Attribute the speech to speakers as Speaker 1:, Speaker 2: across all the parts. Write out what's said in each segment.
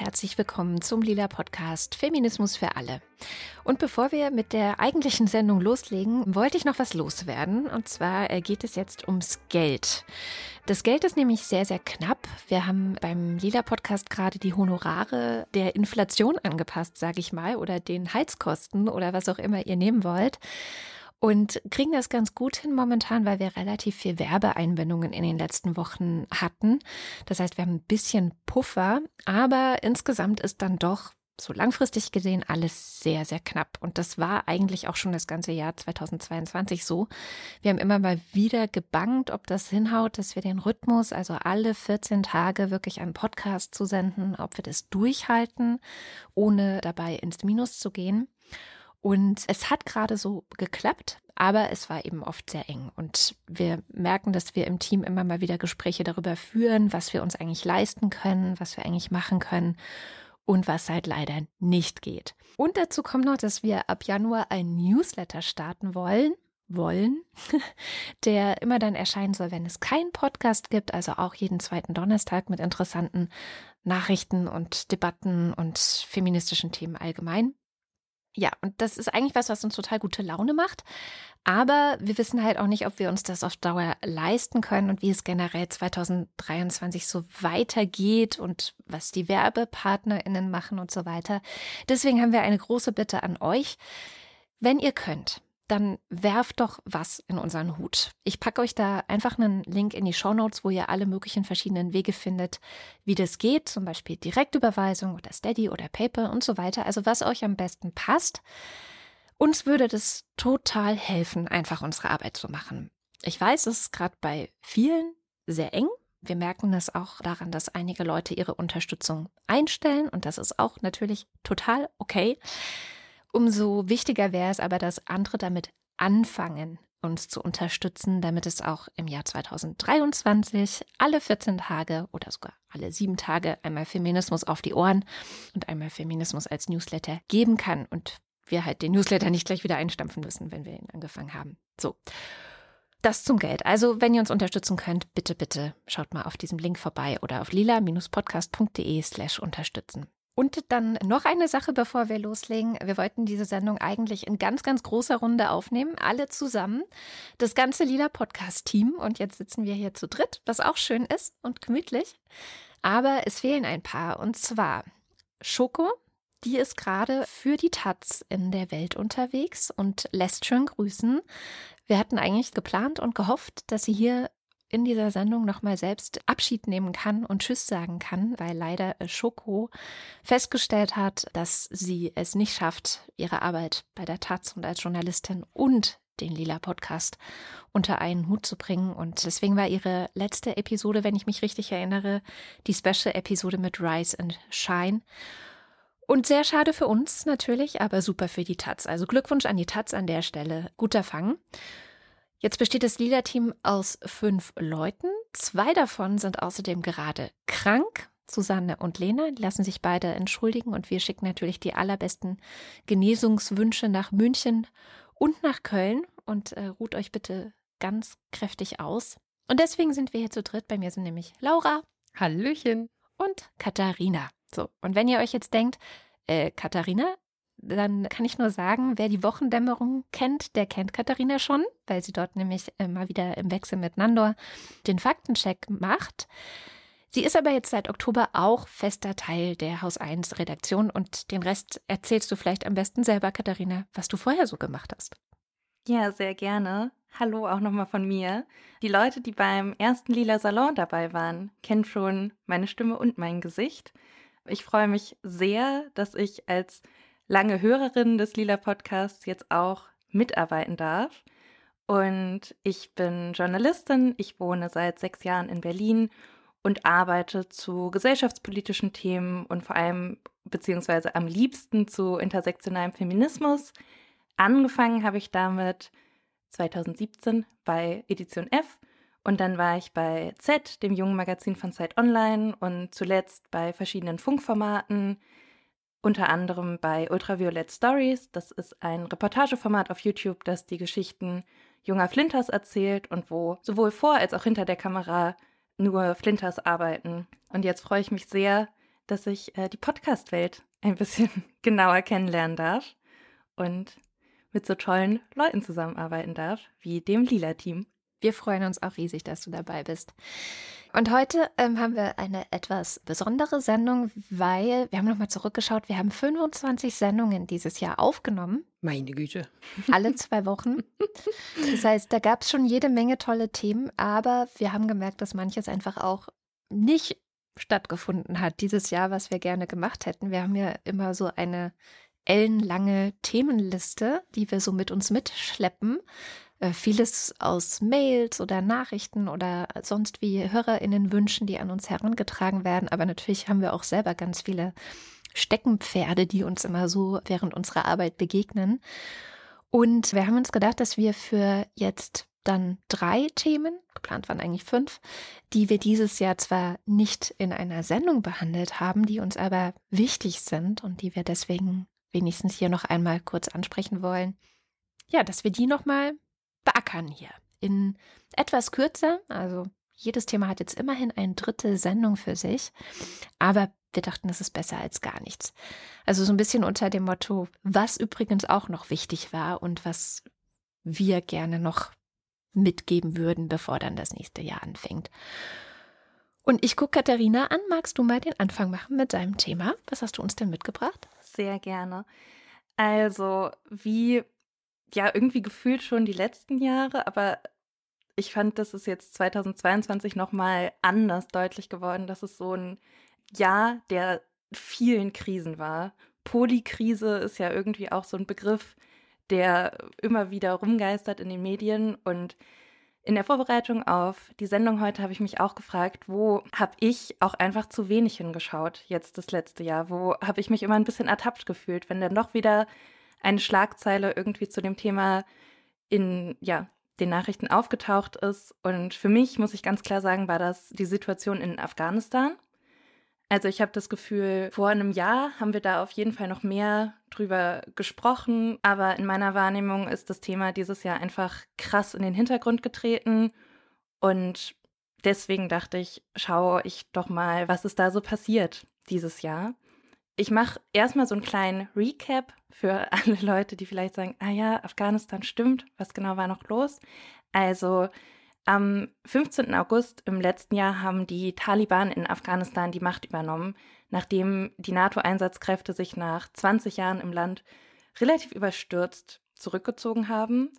Speaker 1: Herzlich willkommen zum Lila Podcast Feminismus für alle. Und bevor wir mit der eigentlichen Sendung loslegen, wollte ich noch was loswerden. Und zwar äh, geht es jetzt ums Geld. Das Geld ist nämlich sehr, sehr knapp. Wir haben beim Lila Podcast gerade die Honorare der Inflation angepasst, sage ich mal, oder den Heizkosten oder was auch immer ihr nehmen wollt und kriegen das ganz gut hin momentan, weil wir relativ viel Werbeeinbindungen in den letzten Wochen hatten. Das heißt, wir haben ein bisschen Puffer, aber insgesamt ist dann doch so langfristig gesehen alles sehr, sehr knapp. Und das war eigentlich auch schon das ganze Jahr 2022 so. Wir haben immer mal wieder gebangt, ob das hinhaut, dass wir den Rhythmus, also alle 14 Tage wirklich einen Podcast zu senden, ob wir das durchhalten, ohne dabei ins Minus zu gehen. Und es hat gerade so geklappt, aber es war eben oft sehr eng. Und wir merken, dass wir im Team immer mal wieder Gespräche darüber führen, was wir uns eigentlich leisten können, was wir eigentlich machen können und was halt leider nicht geht. Und dazu kommt noch, dass wir ab Januar ein Newsletter starten wollen wollen, der immer dann erscheinen soll, wenn es keinen Podcast gibt, also auch jeden zweiten Donnerstag mit interessanten Nachrichten und Debatten und feministischen Themen allgemein. Ja, und das ist eigentlich was, was uns total gute Laune macht. Aber wir wissen halt auch nicht, ob wir uns das auf Dauer leisten können und wie es generell 2023 so weitergeht und was die WerbepartnerInnen machen und so weiter. Deswegen haben wir eine große Bitte an euch. Wenn ihr könnt, dann werft doch was in unseren Hut. Ich packe euch da einfach einen Link in die Show Notes, wo ihr alle möglichen verschiedenen Wege findet, wie das geht, zum Beispiel Direktüberweisung oder Steady oder PayPal und so weiter. Also was euch am besten passt. Uns würde das total helfen, einfach unsere Arbeit zu machen. Ich weiß, es ist gerade bei vielen sehr eng. Wir merken das auch daran, dass einige Leute ihre Unterstützung einstellen und das ist auch natürlich total okay. Umso wichtiger wäre es aber, dass andere damit anfangen, uns zu unterstützen, damit es auch im Jahr 2023 alle 14 Tage oder sogar alle sieben Tage einmal Feminismus auf die Ohren und einmal Feminismus als Newsletter geben kann und wir halt den Newsletter nicht gleich wieder einstampfen müssen, wenn wir ihn angefangen haben. So. Das zum Geld. Also, wenn ihr uns unterstützen könnt, bitte, bitte schaut mal auf diesem Link vorbei oder auf lila-podcast.de slash unterstützen. Und dann noch eine Sache, bevor wir loslegen. Wir wollten diese Sendung eigentlich in ganz, ganz großer Runde aufnehmen, alle zusammen, das ganze Lila Podcast-Team. Und jetzt sitzen wir hier zu dritt, was auch schön ist und gemütlich. Aber es fehlen ein paar. Und zwar Schoko, die ist gerade für die Taz in der Welt unterwegs und lässt schön grüßen. Wir hatten eigentlich geplant und gehofft, dass sie hier in dieser Sendung nochmal selbst Abschied nehmen kann und Tschüss sagen kann, weil leider Schoko festgestellt hat, dass sie es nicht schafft, ihre Arbeit bei der Taz und als Journalistin und den Lila Podcast unter einen Hut zu bringen. Und deswegen war ihre letzte Episode, wenn ich mich richtig erinnere, die Special-Episode mit Rise and Shine. Und sehr schade für uns natürlich, aber super für die Taz. Also Glückwunsch an die Taz an der Stelle. Guter Fang. Jetzt besteht das Lila-Team aus fünf Leuten. Zwei davon sind außerdem gerade krank. Susanne und Lena die lassen sich beide entschuldigen und wir schicken natürlich die allerbesten Genesungswünsche nach München und nach Köln und äh, ruht euch bitte ganz kräftig aus. Und deswegen sind wir hier zu dritt. Bei mir sind nämlich Laura.
Speaker 2: Hallöchen.
Speaker 1: Und Katharina. So, und wenn ihr euch jetzt denkt, äh, Katharina, dann kann ich nur sagen, wer die Wochendämmerung kennt, der kennt Katharina schon, weil sie dort nämlich immer wieder im Wechsel mit Nandor den Faktencheck macht. Sie ist aber jetzt seit Oktober auch fester Teil der Haus 1 Redaktion und den Rest erzählst du vielleicht am besten selber, Katharina, was du vorher so gemacht hast.
Speaker 2: Ja, sehr gerne. Hallo auch nochmal von mir. Die Leute, die beim ersten Lila Salon dabei waren, kennen schon meine Stimme und mein Gesicht. Ich freue mich sehr, dass ich als lange Hörerin des Lila Podcasts jetzt auch mitarbeiten darf. Und ich bin Journalistin, ich wohne seit sechs Jahren in Berlin und arbeite zu gesellschaftspolitischen Themen und vor allem beziehungsweise am liebsten zu intersektionalem Feminismus. Angefangen habe ich damit 2017 bei Edition F und dann war ich bei Z, dem jungen Magazin von Zeit Online und zuletzt bei verschiedenen Funkformaten unter anderem bei Ultraviolet Stories. Das ist ein Reportageformat auf YouTube, das die Geschichten junger Flinters erzählt und wo sowohl vor als auch hinter der Kamera nur Flinters arbeiten. Und jetzt freue ich mich sehr, dass ich äh, die Podcast-Welt ein bisschen genauer kennenlernen darf und mit so tollen Leuten zusammenarbeiten darf, wie dem Lila-Team.
Speaker 1: Wir freuen uns auch riesig, dass du dabei bist. Und heute ähm, haben wir eine etwas besondere Sendung, weil wir haben nochmal zurückgeschaut. Wir haben 25 Sendungen dieses Jahr aufgenommen.
Speaker 3: Meine Güte.
Speaker 1: Alle zwei Wochen. Das heißt, da gab es schon jede Menge tolle Themen, aber wir haben gemerkt, dass manches einfach auch nicht stattgefunden hat dieses Jahr, was wir gerne gemacht hätten. Wir haben ja immer so eine ellenlange Themenliste, die wir so mit uns mitschleppen. Äh, vieles aus Mails oder Nachrichten oder sonst wie HörerInnen wünschen, die an uns herangetragen werden. Aber natürlich haben wir auch selber ganz viele Steckenpferde, die uns immer so während unserer Arbeit begegnen. Und wir haben uns gedacht, dass wir für jetzt dann drei Themen, geplant waren eigentlich fünf, die wir dieses Jahr zwar nicht in einer Sendung behandelt haben, die uns aber wichtig sind und die wir deswegen wenigstens hier noch einmal kurz ansprechen wollen. Ja, dass wir die nochmal beackern hier. In etwas kürzer, also jedes Thema hat jetzt immerhin ein Drittel Sendung für sich, aber wir dachten, es ist besser als gar nichts. Also so ein bisschen unter dem Motto, was übrigens auch noch wichtig war und was wir gerne noch mitgeben würden, bevor dann das nächste Jahr anfängt. Und ich gucke Katharina an. Magst du mal den Anfang machen mit deinem Thema? Was hast du uns denn mitgebracht?
Speaker 2: Sehr gerne. Also, wie ja irgendwie gefühlt schon die letzten Jahre, aber ich fand, das ist jetzt 2022 nochmal anders deutlich geworden, dass es so ein Jahr der vielen Krisen war. Polykrise ist ja irgendwie auch so ein Begriff, der immer wieder rumgeistert in den Medien. Und in der Vorbereitung auf die Sendung heute habe ich mich auch gefragt, wo habe ich auch einfach zu wenig hingeschaut jetzt das letzte Jahr? Wo habe ich mich immer ein bisschen ertappt gefühlt, wenn dann doch wieder eine Schlagzeile irgendwie zu dem Thema in ja, den Nachrichten aufgetaucht ist. Und für mich, muss ich ganz klar sagen, war das die Situation in Afghanistan. Also ich habe das Gefühl, vor einem Jahr haben wir da auf jeden Fall noch mehr drüber gesprochen, aber in meiner Wahrnehmung ist das Thema dieses Jahr einfach krass in den Hintergrund getreten und deswegen dachte ich, schaue ich doch mal, was ist da so passiert dieses Jahr. Ich mache erstmal so einen kleinen Recap für alle Leute, die vielleicht sagen, ah ja, Afghanistan stimmt, was genau war noch los? Also am 15. August im letzten Jahr haben die Taliban in Afghanistan die Macht übernommen, nachdem die NATO-Einsatzkräfte sich nach 20 Jahren im Land relativ überstürzt zurückgezogen haben.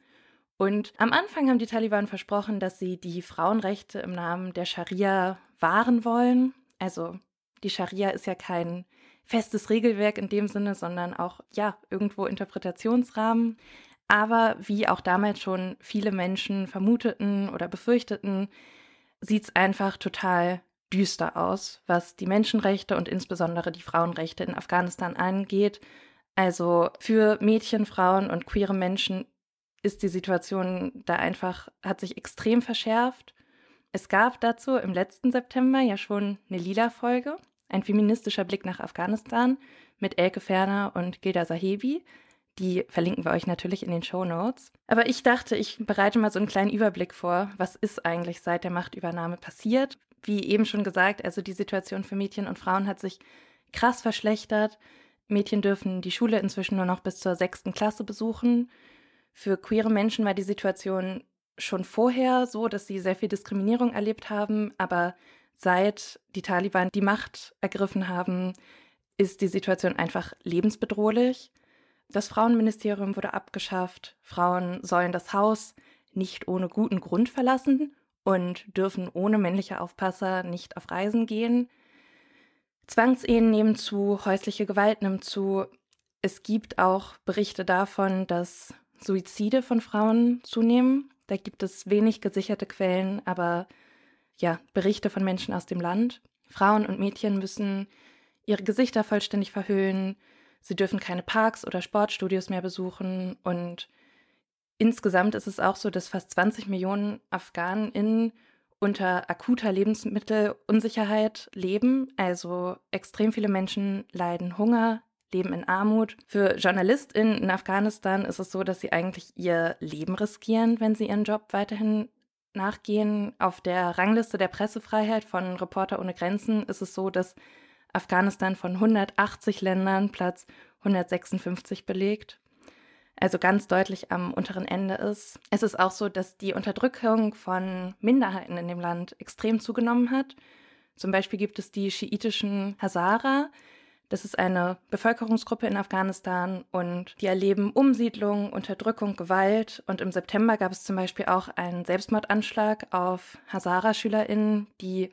Speaker 2: Und am Anfang haben die Taliban versprochen, dass sie die Frauenrechte im Namen der Scharia wahren wollen. Also die Scharia ist ja kein festes Regelwerk in dem Sinne, sondern auch ja irgendwo Interpretationsrahmen. Aber wie auch damals schon viele Menschen vermuteten oder befürchteten, sieht es einfach total düster aus, was die Menschenrechte und insbesondere die Frauenrechte in Afghanistan angeht. Also für Mädchen, Frauen und queere Menschen ist die Situation da einfach, hat sich extrem verschärft. Es gab dazu im letzten September ja schon eine Lila-Folge, ein feministischer Blick nach Afghanistan mit Elke Ferner und Gilda Sahebi. Die verlinken wir euch natürlich in den Show Notes. Aber ich dachte, ich bereite mal so einen kleinen Überblick vor, was ist eigentlich seit der Machtübernahme passiert. Wie eben schon gesagt, also die Situation für Mädchen und Frauen hat sich krass verschlechtert. Mädchen dürfen die Schule inzwischen nur noch bis zur sechsten Klasse besuchen. Für queere Menschen war die Situation schon vorher so, dass sie sehr viel Diskriminierung erlebt haben, aber seit die Taliban die Macht ergriffen haben, ist die Situation einfach lebensbedrohlich. Das Frauenministerium wurde abgeschafft. Frauen sollen das Haus nicht ohne guten Grund verlassen und dürfen ohne männliche Aufpasser nicht auf Reisen gehen. Zwangsehen nehmen zu, häusliche Gewalt nimmt zu. Es gibt auch Berichte davon, dass Suizide von Frauen zunehmen. Da gibt es wenig gesicherte Quellen, aber ja, Berichte von Menschen aus dem Land. Frauen und Mädchen müssen ihre Gesichter vollständig verhüllen, Sie dürfen keine Parks oder Sportstudios mehr besuchen und insgesamt ist es auch so, dass fast 20 Millionen AfghanInnen unter akuter Lebensmittelunsicherheit leben. Also extrem viele Menschen leiden Hunger, leben in Armut. Für JournalistInnen in Afghanistan ist es so, dass sie eigentlich ihr Leben riskieren, wenn sie ihren Job weiterhin nachgehen. Auf der Rangliste der Pressefreiheit von Reporter ohne Grenzen ist es so, dass Afghanistan von 180 Ländern Platz 156 belegt. Also ganz deutlich am unteren Ende ist. Es ist auch so, dass die Unterdrückung von Minderheiten in dem Land extrem zugenommen hat. Zum Beispiel gibt es die schiitischen Hazara, das ist eine Bevölkerungsgruppe in Afghanistan und die erleben Umsiedlung, Unterdrückung, Gewalt. Und im September gab es zum Beispiel auch einen Selbstmordanschlag auf Hazara-SchülerInnen, die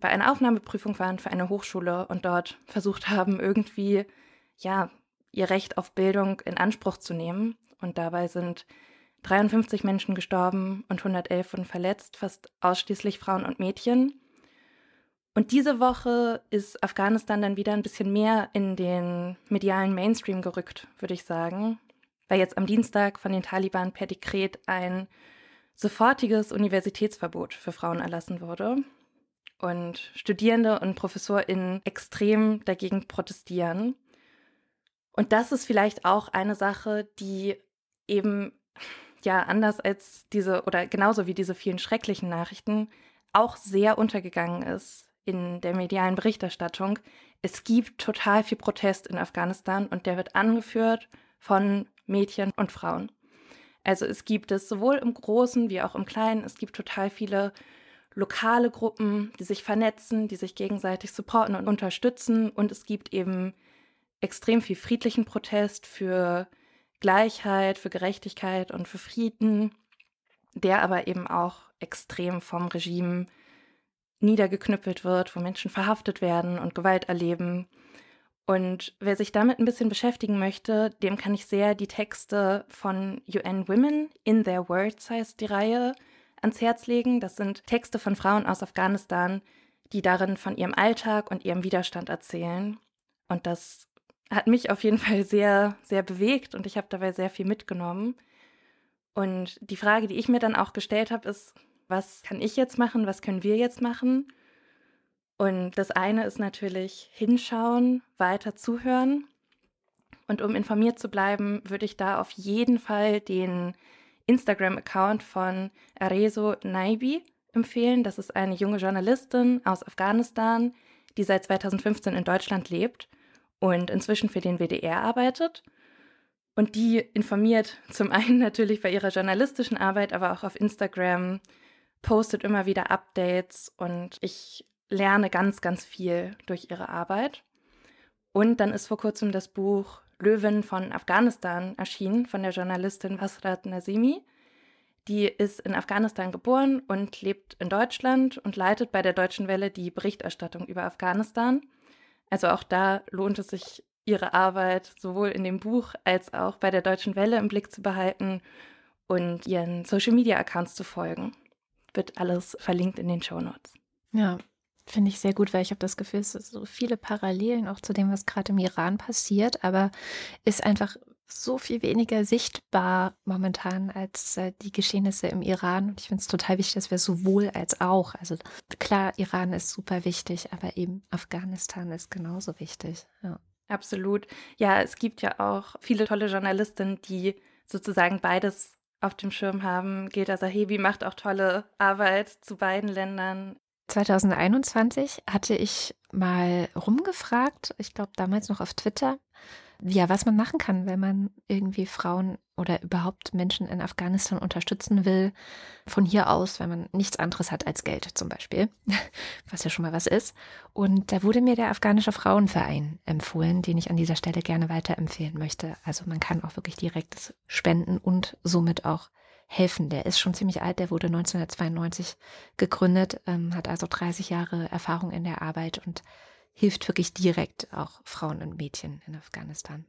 Speaker 2: bei einer Aufnahmeprüfung waren für eine Hochschule und dort versucht haben, irgendwie, ja, ihr Recht auf Bildung in Anspruch zu nehmen. Und dabei sind 53 Menschen gestorben und 111 wurden verletzt, fast ausschließlich Frauen und Mädchen. Und diese Woche ist Afghanistan dann wieder ein bisschen mehr in den medialen Mainstream gerückt, würde ich sagen, weil jetzt am Dienstag von den Taliban per Dekret ein sofortiges Universitätsverbot für Frauen erlassen wurde. Und Studierende und ProfessorInnen extrem dagegen protestieren. Und das ist vielleicht auch eine Sache, die eben ja anders als diese oder genauso wie diese vielen schrecklichen Nachrichten auch sehr untergegangen ist in der medialen Berichterstattung, es gibt total viel Protest in Afghanistan und der wird angeführt von Mädchen und Frauen. Also es gibt es sowohl im Großen wie auch im Kleinen. Es gibt total viele lokale Gruppen, die sich vernetzen, die sich gegenseitig supporten und unterstützen. Und es gibt eben extrem viel friedlichen Protest für Gleichheit, für Gerechtigkeit und für Frieden, der aber eben auch extrem vom Regime niedergeknüppelt wird, wo Menschen verhaftet werden und Gewalt erleben. Und wer sich damit ein bisschen beschäftigen möchte, dem kann ich sehr die Texte von UN Women in Their Words heißt die Reihe ans Herz legen. Das sind Texte von Frauen aus Afghanistan, die darin von ihrem Alltag und ihrem Widerstand erzählen. Und das hat mich auf jeden Fall sehr, sehr bewegt und ich habe dabei sehr viel mitgenommen. Und die Frage, die ich mir dann auch gestellt habe, ist, was kann ich jetzt machen, was können wir jetzt machen. Und das eine ist natürlich hinschauen, weiter zuhören. Und um informiert zu bleiben, würde ich da auf jeden Fall den Instagram-Account von Arezo Naibi empfehlen. Das ist eine junge Journalistin aus Afghanistan, die seit 2015 in Deutschland lebt und inzwischen für den WDR arbeitet. Und die informiert zum einen natürlich bei ihrer journalistischen Arbeit, aber auch auf Instagram postet immer wieder Updates und ich lerne ganz, ganz viel durch ihre Arbeit. Und dann ist vor kurzem das Buch Löwen von Afghanistan erschienen von der Journalistin Hasrat Nazimi. Die ist in Afghanistan geboren und lebt in Deutschland und leitet bei der Deutschen Welle die Berichterstattung über Afghanistan. Also auch da lohnt es sich, ihre Arbeit sowohl in dem Buch als auch bei der Deutschen Welle im Blick zu behalten und ihren Social-Media-Accounts zu folgen wird alles verlinkt in den Show Notes.
Speaker 1: Ja, finde ich sehr gut, weil ich habe das Gefühl, es sind so viele Parallelen auch zu dem, was gerade im Iran passiert, aber ist einfach so viel weniger sichtbar momentan als äh, die Geschehnisse im Iran. Und ich finde es total wichtig, dass wir sowohl als auch, also klar, Iran ist super wichtig, aber eben Afghanistan ist genauso wichtig. Ja.
Speaker 2: Absolut. Ja, es gibt ja auch viele tolle Journalistinnen, die sozusagen beides auf dem Schirm haben. Gilda Sahebi macht auch tolle Arbeit zu beiden Ländern.
Speaker 1: 2021 hatte ich mal rumgefragt, ich glaube damals noch auf Twitter, ja, was man machen kann, wenn man irgendwie Frauen oder überhaupt Menschen in Afghanistan unterstützen will, von hier aus, wenn man nichts anderes hat als Geld zum Beispiel, was ja schon mal was ist. Und da wurde mir der afghanische Frauenverein empfohlen, den ich an dieser Stelle gerne weiterempfehlen möchte. Also man kann auch wirklich direkt spenden und somit auch helfen. Der ist schon ziemlich alt, der wurde 1992 gegründet, ähm, hat also 30 Jahre Erfahrung in der Arbeit und hilft wirklich direkt auch Frauen und Mädchen in Afghanistan.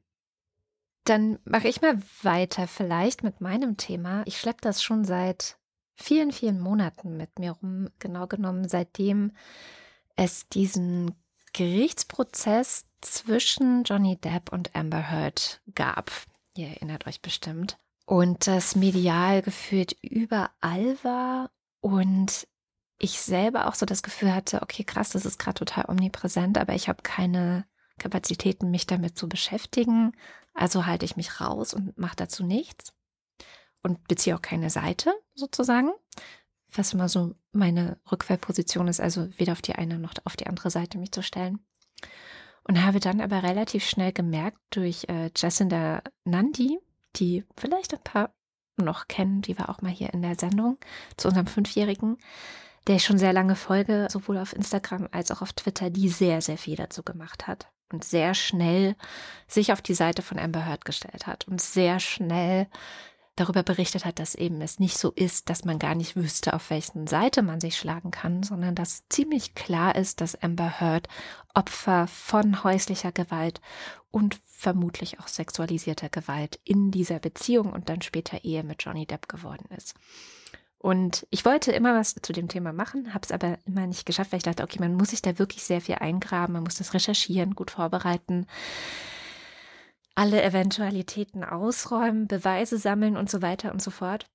Speaker 1: Dann mache ich mal weiter vielleicht mit meinem Thema. Ich schleppe das schon seit vielen, vielen Monaten mit mir rum, genau genommen seitdem es diesen Gerichtsprozess zwischen Johnny Depp und Amber Heard gab. Ihr erinnert euch bestimmt. Und das medial gefühlt überall war und ich selber auch so das Gefühl hatte, okay, krass, das ist gerade total omnipräsent, aber ich habe keine Kapazitäten, mich damit zu beschäftigen. Also halte ich mich raus und mache dazu nichts und beziehe auch keine Seite sozusagen. Was immer so meine Rückfallposition ist, also weder auf die eine noch auf die andere Seite mich zu stellen. Und habe dann aber relativ schnell gemerkt durch äh, Jacinda Nandi, die vielleicht ein paar noch kennen, die war auch mal hier in der Sendung zu unserem Fünfjährigen, der ich schon sehr lange folge, sowohl auf Instagram als auch auf Twitter, die sehr, sehr viel dazu gemacht hat und sehr schnell sich auf die Seite von Amber Heard gestellt hat und sehr schnell darüber berichtet hat, dass eben es nicht so ist, dass man gar nicht wüsste, auf welchen Seite man sich schlagen kann, sondern dass ziemlich klar ist, dass Amber Heard Opfer von häuslicher Gewalt und vermutlich auch sexualisierter Gewalt in dieser Beziehung und dann später Ehe mit Johnny Depp geworden ist. Und ich wollte immer was zu dem Thema machen, habe es aber immer nicht geschafft, weil ich dachte, okay, man muss sich da wirklich sehr viel eingraben, man muss das recherchieren, gut vorbereiten alle Eventualitäten ausräumen, Beweise sammeln und so weiter und so fort.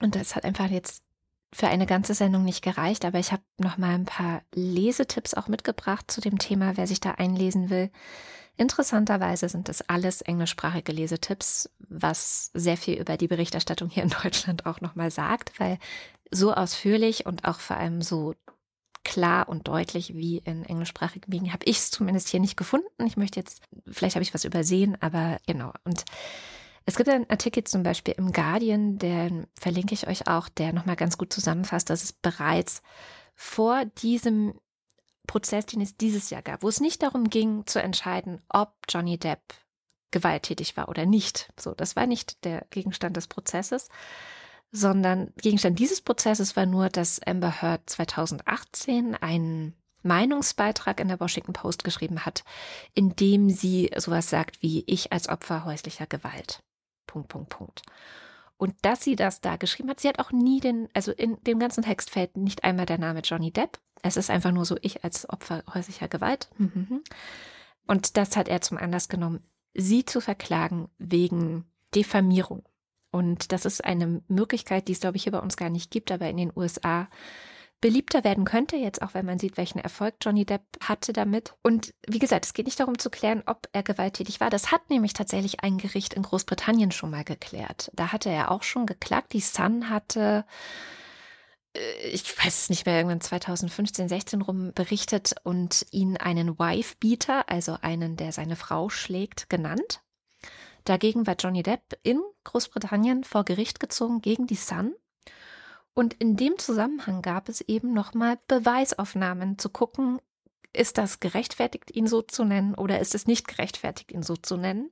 Speaker 1: Und das hat einfach jetzt für eine ganze Sendung nicht gereicht, aber ich habe noch mal ein paar Lesetipps auch mitgebracht zu dem Thema, wer sich da einlesen will. Interessanterweise sind das alles englischsprachige Lesetipps, was sehr viel über die Berichterstattung hier in Deutschland auch noch mal sagt, weil so ausführlich und auch vor allem so klar und deutlich wie in englischsprachigen Medien. Habe ich es zumindest hier nicht gefunden. Ich möchte jetzt, vielleicht habe ich was übersehen, aber genau. Und es gibt einen Artikel zum Beispiel im Guardian, den verlinke ich euch auch, der nochmal ganz gut zusammenfasst, dass es bereits vor diesem Prozess, den es dieses Jahr gab, wo es nicht darum ging zu entscheiden, ob Johnny Depp gewalttätig war oder nicht. So, das war nicht der Gegenstand des Prozesses, sondern Gegenstand dieses Prozesses war nur, dass Amber Heard 2018 einen Meinungsbeitrag in der Washington Post geschrieben hat, in dem sie sowas sagt wie ich als Opfer häuslicher Gewalt. Punkt, Punkt, Punkt. Und dass sie das da geschrieben hat, sie hat auch nie den, also in dem ganzen Text fällt nicht einmal der Name Johnny Depp. Es ist einfach nur so ich als Opfer häuslicher Gewalt. Mhm. Und das hat er zum Anlass genommen, sie zu verklagen wegen Diffamierung. Und das ist eine Möglichkeit, die es, glaube ich, hier bei uns gar nicht gibt, aber in den USA beliebter werden könnte, jetzt auch wenn man sieht, welchen Erfolg Johnny Depp hatte damit. Und wie gesagt, es geht nicht darum zu klären, ob er gewalttätig war. Das hat nämlich tatsächlich ein Gericht in Großbritannien schon mal geklärt. Da hatte er auch schon geklagt. Die Sun hatte äh, ich weiß es nicht mehr, irgendwann 2015, 16 rum berichtet und ihn einen Wife-Beater, also einen, der seine Frau schlägt, genannt. Dagegen war Johnny Depp in Großbritannien vor Gericht gezogen gegen die Sun. Und in dem Zusammenhang gab es eben nochmal Beweisaufnahmen zu gucken, ist das gerechtfertigt, ihn so zu nennen oder ist es nicht gerechtfertigt, ihn so zu nennen.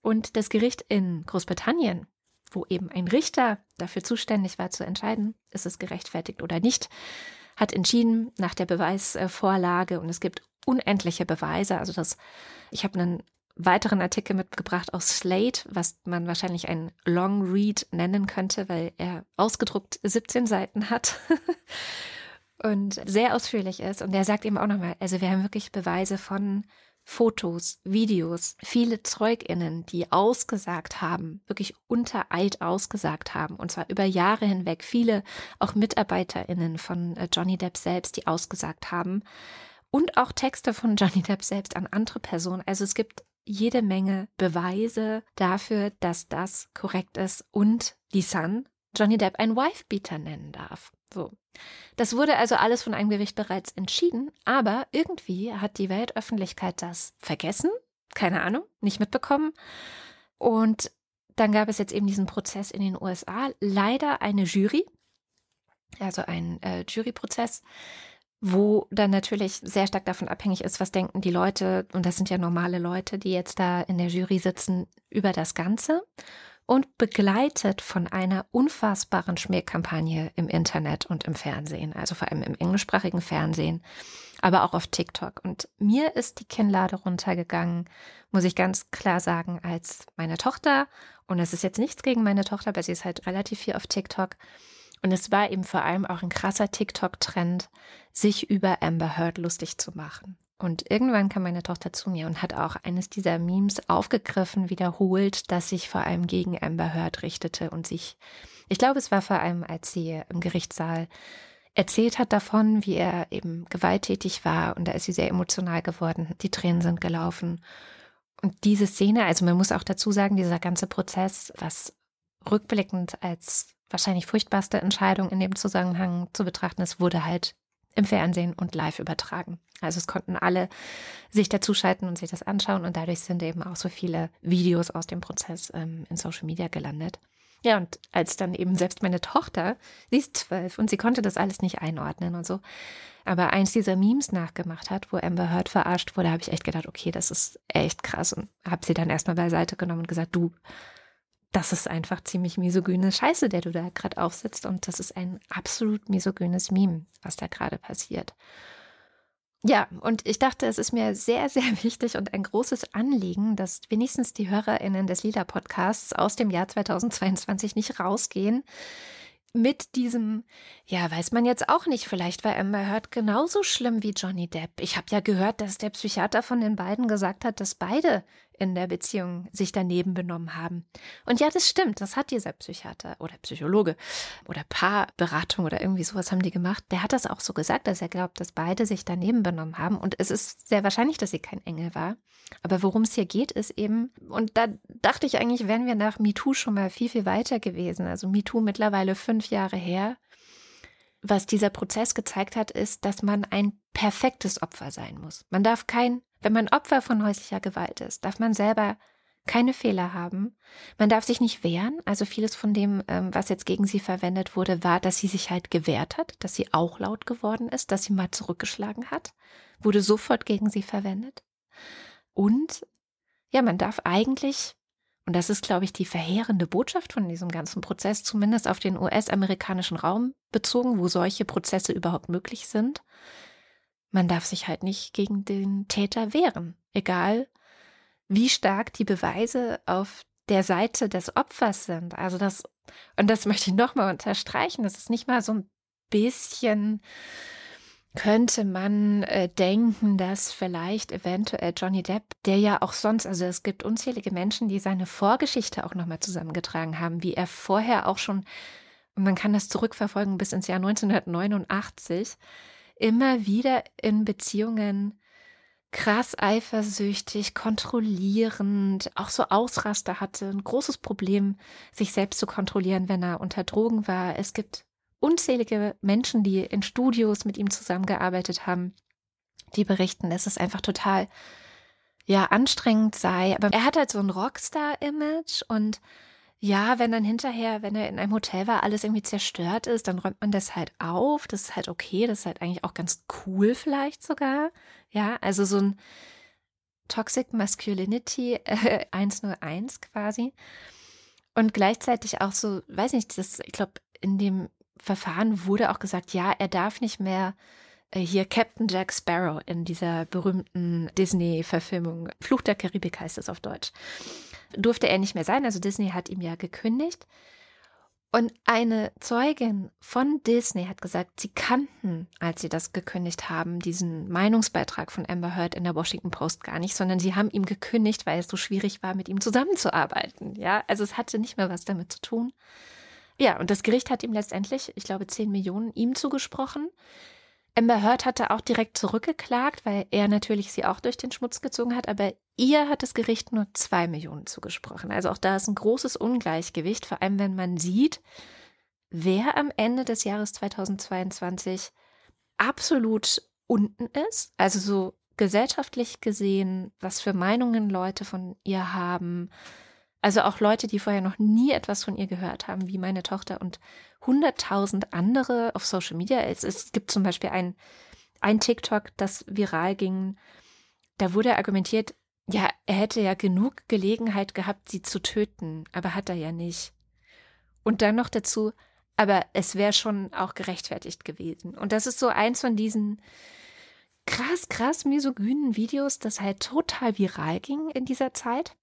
Speaker 1: Und das Gericht in Großbritannien, wo eben ein Richter dafür zuständig war zu entscheiden, ist es gerechtfertigt oder nicht, hat entschieden nach der Beweisvorlage und es gibt unendliche Beweise. Also das, ich habe einen weiteren Artikel mitgebracht aus Slate, was man wahrscheinlich ein Long Read nennen könnte, weil er ausgedruckt 17 Seiten hat und sehr ausführlich ist. Und er sagt eben auch nochmal, also wir haben wirklich Beweise von Fotos, Videos, viele ZeugInnen, die ausgesagt haben, wirklich unter Eid ausgesagt haben, und zwar über Jahre hinweg, viele auch MitarbeiterInnen von äh, Johnny Depp selbst, die ausgesagt haben. Und auch Texte von Johnny Depp selbst an andere Personen. Also es gibt jede Menge Beweise dafür, dass das korrekt ist und die Sun Johnny Depp ein Wifebeater nennen darf. So. Das wurde also alles von einem Gericht bereits entschieden, aber irgendwie hat die Weltöffentlichkeit das vergessen, keine Ahnung, nicht mitbekommen. Und dann gab es jetzt eben diesen Prozess in den USA, leider eine Jury, also ein äh, Juryprozess, wo dann natürlich sehr stark davon abhängig ist, was denken die Leute, und das sind ja normale Leute, die jetzt da in der Jury sitzen, über das Ganze und begleitet von einer unfassbaren Schmähkampagne im Internet und im Fernsehen, also vor allem im englischsprachigen Fernsehen, aber auch auf TikTok. Und mir ist die Kinnlade runtergegangen, muss ich ganz klar sagen, als meine Tochter, und es ist jetzt nichts gegen meine Tochter, aber sie ist halt relativ viel auf TikTok, und es war eben vor allem auch ein krasser TikTok-Trend, sich über Amber Heard lustig zu machen. Und irgendwann kam meine Tochter zu mir und hat auch eines dieser Memes aufgegriffen, wiederholt, das sich vor allem gegen Amber Heard richtete und sich, ich glaube, es war vor allem, als sie im Gerichtssaal erzählt hat davon, wie er eben gewalttätig war und da ist sie sehr emotional geworden. Die Tränen sind gelaufen. Und diese Szene, also man muss auch dazu sagen, dieser ganze Prozess, was rückblickend als wahrscheinlich furchtbarste Entscheidung in dem Zusammenhang zu betrachten ist, wurde halt im Fernsehen und live übertragen. Also es konnten alle sich dazuschalten und sich das anschauen und dadurch sind eben auch so viele Videos aus dem Prozess ähm, in Social Media gelandet. Ja, und als dann eben selbst meine Tochter, sie ist zwölf und sie konnte das alles nicht einordnen und so, aber eins dieser Memes nachgemacht hat, wo Amber Heard verarscht wurde, habe ich echt gedacht, okay, das ist echt krass und habe sie dann erstmal beiseite genommen und gesagt, du, das ist einfach ziemlich misogyne Scheiße, der du da gerade aufsitzt. Und das ist ein absolut misogynes Meme, was da gerade passiert. Ja, und ich dachte, es ist mir sehr, sehr wichtig und ein großes Anliegen, dass wenigstens die HörerInnen des Lila-Podcasts aus dem Jahr 2022 nicht rausgehen mit diesem, ja, weiß man jetzt auch nicht, vielleicht war Amber Heard genauso schlimm wie Johnny Depp. Ich habe ja gehört, dass der Psychiater von den beiden gesagt hat, dass beide in der Beziehung sich daneben benommen haben. Und ja, das stimmt, das hat dieser Psychiater oder Psychologe oder Paarberatung oder irgendwie sowas haben die gemacht. Der hat das auch so gesagt, dass er glaubt, dass beide sich daneben benommen haben. Und es ist sehr wahrscheinlich, dass sie kein Engel war. Aber worum es hier geht, ist eben, und da dachte ich eigentlich, wären wir nach MeToo schon mal viel, viel weiter gewesen. Also MeToo mittlerweile fünf Jahre her. Was dieser Prozess gezeigt hat, ist, dass man ein perfektes Opfer sein muss. Man darf kein wenn man Opfer von häuslicher Gewalt ist, darf man selber keine Fehler haben. Man darf sich nicht wehren. Also vieles von dem, ähm, was jetzt gegen sie verwendet wurde, war, dass sie sich halt gewehrt hat, dass sie auch laut geworden ist, dass sie mal zurückgeschlagen hat, wurde sofort gegen sie verwendet. Und ja, man darf eigentlich, und das ist, glaube ich, die verheerende Botschaft von diesem ganzen Prozess, zumindest auf den US-amerikanischen Raum bezogen, wo solche Prozesse überhaupt möglich sind, man darf sich halt nicht gegen den Täter wehren, egal wie stark die Beweise auf der Seite des Opfers sind. Also das, und das möchte ich nochmal unterstreichen, das ist nicht mal so ein bisschen könnte man äh, denken, dass vielleicht eventuell Johnny Depp, der ja auch sonst, also es gibt unzählige Menschen, die seine Vorgeschichte auch nochmal zusammengetragen haben, wie er vorher auch schon, man kann das zurückverfolgen bis ins Jahr 1989, immer wieder in Beziehungen krass eifersüchtig, kontrollierend, auch so Ausraster hatte, ein großes Problem, sich selbst zu kontrollieren, wenn er unter Drogen war. Es gibt unzählige Menschen, die in Studios mit ihm zusammengearbeitet haben, die berichten, dass es einfach total ja anstrengend sei. Aber er hat halt so ein Rockstar-Image und ja, wenn dann hinterher, wenn er in einem Hotel war, alles irgendwie zerstört ist, dann räumt man das halt auf. Das ist halt okay. Das ist halt eigentlich auch ganz cool vielleicht sogar. Ja, also so ein Toxic Masculinity äh, 101 quasi. Und gleichzeitig auch so, weiß nicht, das, ich glaube, in dem Verfahren wurde auch gesagt, ja, er darf nicht mehr äh, hier Captain Jack Sparrow in dieser berühmten Disney-Verfilmung. Fluch der Karibik heißt es auf Deutsch durfte er nicht mehr sein. Also Disney hat ihm ja gekündigt. Und eine Zeugin von Disney hat gesagt, sie kannten, als sie das gekündigt haben, diesen Meinungsbeitrag von Amber Heard in der Washington Post gar nicht, sondern sie haben ihm gekündigt, weil es so schwierig war, mit ihm zusammenzuarbeiten. Ja, also es hatte nicht mehr was damit zu tun. Ja, und das Gericht hat ihm letztendlich, ich glaube, 10 Millionen ihm zugesprochen. Amber Heard hatte auch direkt zurückgeklagt, weil er natürlich sie auch durch den Schmutz gezogen hat, aber ihr hat das Gericht nur zwei Millionen zugesprochen. Also auch da ist ein großes Ungleichgewicht, vor allem wenn man sieht, wer am Ende des Jahres 2022 absolut unten ist, also so gesellschaftlich gesehen, was für Meinungen Leute von ihr haben, also auch Leute, die vorher noch nie etwas von ihr gehört haben, wie meine Tochter und hunderttausend andere auf Social Media. Es, es gibt zum Beispiel ein, ein TikTok, das viral ging. Da wurde argumentiert, ja, er hätte ja genug Gelegenheit gehabt, sie zu töten, aber hat er ja nicht. Und dann noch dazu, aber es wäre schon auch gerechtfertigt gewesen. Und das ist so eins von diesen krass, krass misogynen Videos, das halt total viral ging in dieser Zeit.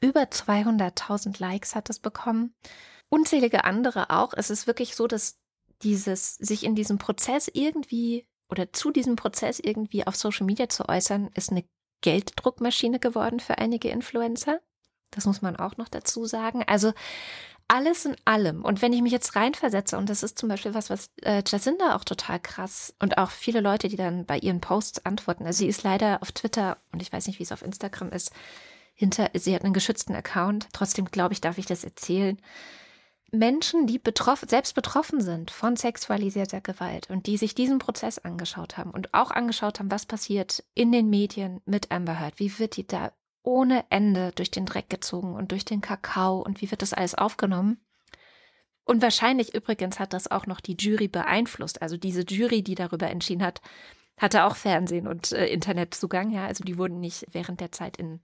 Speaker 1: Über 200.000 Likes hat es bekommen. Unzählige andere auch. Es ist wirklich so, dass dieses, sich in diesem Prozess irgendwie oder zu diesem Prozess irgendwie auf Social Media zu äußern, ist eine Gelddruckmaschine geworden für einige Influencer. Das muss man auch noch dazu sagen. Also alles in allem. Und wenn ich mich jetzt reinversetze, und das ist zum Beispiel was, was äh, Jacinda auch total krass und auch viele Leute, die dann bei ihren Posts antworten. Also sie ist leider auf Twitter und ich weiß nicht, wie es auf Instagram ist, hinter, sie hat einen geschützten Account. Trotzdem glaube ich, darf ich das erzählen. Menschen, die betroff selbst betroffen sind von sexualisierter Gewalt und die sich diesen Prozess angeschaut haben und auch angeschaut haben, was passiert in den Medien mit Amber Heard. Wie wird die da ohne Ende durch den Dreck gezogen und durch den Kakao und wie wird das alles aufgenommen? Und wahrscheinlich übrigens hat das auch noch die Jury beeinflusst. Also diese Jury, die darüber entschieden hat, hatte auch Fernsehen und äh, Internetzugang. Ja, also die wurden nicht während der Zeit in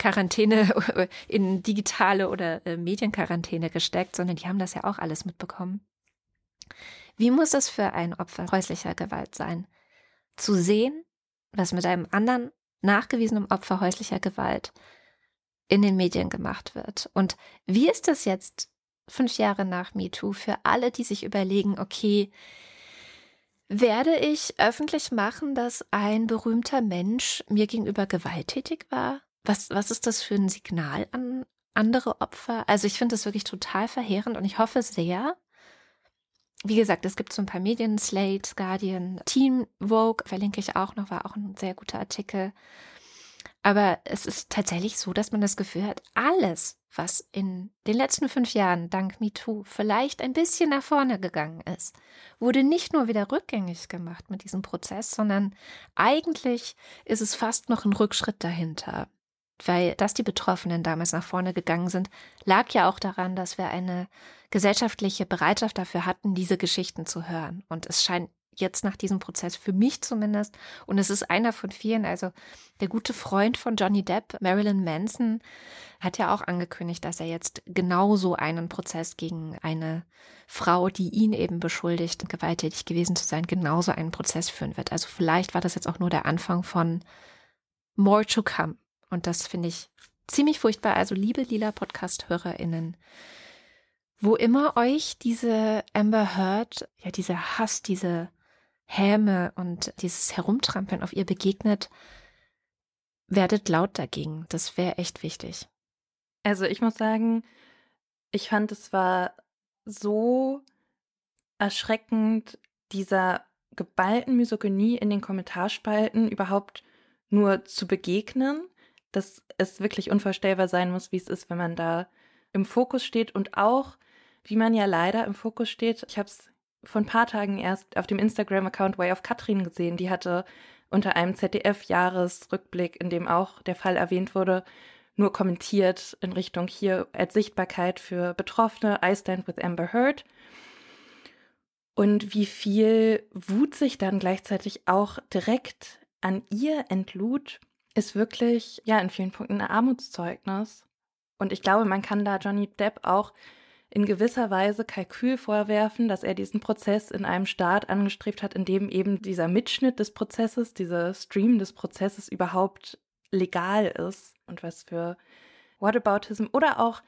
Speaker 1: Quarantäne, in digitale oder äh, Medienquarantäne gesteckt, sondern die haben das ja auch alles mitbekommen. Wie muss es für ein Opfer häuslicher Gewalt sein? Zu sehen, was mit einem anderen nachgewiesenen Opfer häuslicher Gewalt in den Medien gemacht wird. Und wie ist das jetzt fünf Jahre nach MeToo, für alle, die sich überlegen, okay, werde ich öffentlich machen, dass ein berühmter Mensch mir gegenüber gewalttätig war? Was, was ist das für ein Signal an andere Opfer? Also ich finde das wirklich total verheerend und ich hoffe sehr, wie gesagt, es gibt so ein paar Medien, Slate, Guardian, Team Vogue, verlinke ich auch noch, war auch ein sehr guter Artikel. Aber es ist tatsächlich so, dass man das Gefühl hat, alles, was in den letzten fünf Jahren dank MeToo vielleicht ein bisschen nach vorne gegangen ist, wurde nicht nur wieder rückgängig gemacht mit diesem Prozess, sondern eigentlich ist es fast noch ein Rückschritt dahinter. Weil, dass die Betroffenen damals nach vorne gegangen sind, lag ja auch daran, dass wir eine gesellschaftliche Bereitschaft dafür hatten, diese Geschichten zu hören. Und es scheint jetzt nach diesem Prozess, für mich zumindest. Und es ist einer von vielen. Also der gute Freund von Johnny Depp, Marilyn Manson, hat ja auch angekündigt, dass er jetzt genauso einen Prozess gegen eine Frau, die ihn eben beschuldigt, gewalttätig gewesen zu sein, genauso einen Prozess führen wird. Also vielleicht war das jetzt auch nur der Anfang von more to come. Und das finde ich ziemlich furchtbar. Also liebe lila Podcast-HörerInnen, wo immer euch diese Amber Heard, ja, dieser Hass, diese Häme und dieses Herumtrampeln auf ihr begegnet, werdet laut dagegen. Das wäre echt wichtig.
Speaker 2: Also ich muss sagen, ich fand es war so erschreckend, dieser geballten Misogynie in den Kommentarspalten überhaupt nur zu begegnen, dass es wirklich unvorstellbar sein muss, wie es ist, wenn man da im Fokus steht und auch, wie man ja leider im Fokus steht. Ich habe es vor ein paar Tagen erst auf dem Instagram-Account Way of Katrin gesehen. Die hatte unter einem ZDF-Jahresrückblick, in dem auch der Fall erwähnt wurde, nur kommentiert in Richtung hier als Sichtbarkeit für Betroffene, I stand with Amber Heard. Und wie viel Wut sich dann gleichzeitig auch direkt an ihr entlud, ist wirklich, ja, in vielen Punkten ein Armutszeugnis. Und ich glaube, man kann da Johnny Depp auch in gewisser Weise Kalkül vorwerfen, dass er diesen Prozess in einem Staat angestrebt hat, in dem eben dieser Mitschnitt des Prozesses, dieser Stream des Prozesses überhaupt legal ist und was für Whataboutism oder auch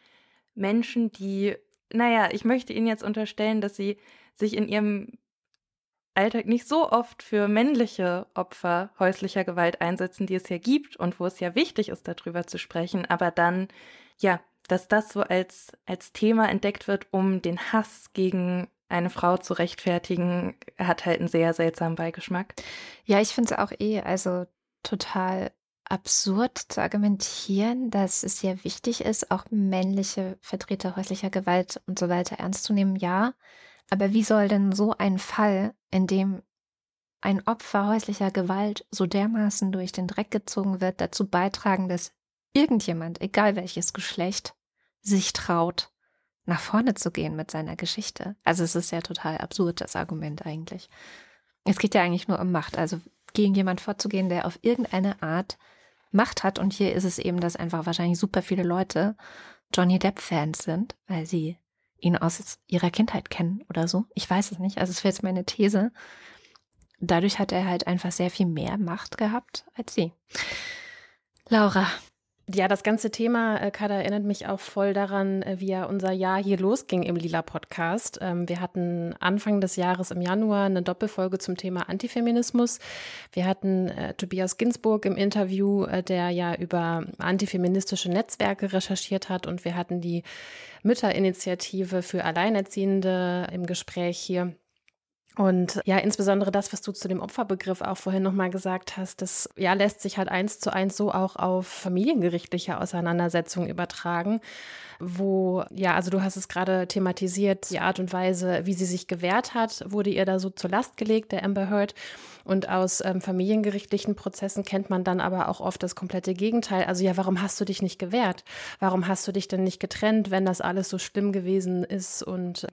Speaker 2: Menschen, die, naja, ich möchte Ihnen jetzt unterstellen, dass Sie sich in Ihrem Alltag nicht so oft für männliche Opfer häuslicher Gewalt einsetzen, die es ja gibt und wo es ja wichtig ist, darüber zu sprechen, aber dann, ja, dass das so als, als Thema entdeckt wird, um den Hass gegen eine Frau zu rechtfertigen, hat halt einen sehr seltsamen Beigeschmack.
Speaker 1: Ja, ich finde es auch eh, also total absurd zu argumentieren, dass es sehr wichtig ist, auch männliche Vertreter häuslicher Gewalt und so weiter ernst zu nehmen, ja. Aber wie soll denn so ein Fall, in dem ein Opfer häuslicher Gewalt so dermaßen durch den Dreck gezogen wird, dazu beitragen, dass irgendjemand, egal welches Geschlecht, sich traut, nach vorne zu gehen mit seiner Geschichte. Also es ist ja total absurd, das Argument eigentlich. Es geht ja eigentlich nur um Macht, also gegen jemand vorzugehen, der auf irgendeine Art Macht hat. Und hier ist es eben, dass einfach wahrscheinlich super viele Leute Johnny Depp-Fans sind, weil sie ihn aus ihrer Kindheit kennen oder so. Ich weiß es nicht. Also es wäre jetzt meine These. Dadurch hat er halt einfach sehr viel mehr Macht gehabt als sie. Laura,
Speaker 3: ja, das ganze Thema, äh, Kada, erinnert mich auch voll daran, äh, wie ja unser Jahr hier losging im Lila Podcast. Ähm, wir hatten Anfang des Jahres im Januar eine Doppelfolge zum Thema Antifeminismus. Wir hatten äh, Tobias Ginsburg im Interview, der ja über antifeministische Netzwerke recherchiert hat und wir hatten die Mütterinitiative für Alleinerziehende im Gespräch hier. Und ja, insbesondere das, was du zu dem Opferbegriff auch vorhin nochmal gesagt hast, das ja lässt sich halt eins zu eins so auch auf familiengerichtliche Auseinandersetzungen übertragen, wo, ja, also du hast es gerade thematisiert, die Art und Weise, wie sie sich gewehrt hat, wurde ihr da so zur Last gelegt, der Amber Heard. Und aus ähm, familiengerichtlichen Prozessen kennt man dann aber auch oft das komplette Gegenteil. Also ja, warum hast du dich nicht gewehrt? Warum hast du dich denn nicht getrennt, wenn das alles so schlimm gewesen ist? Und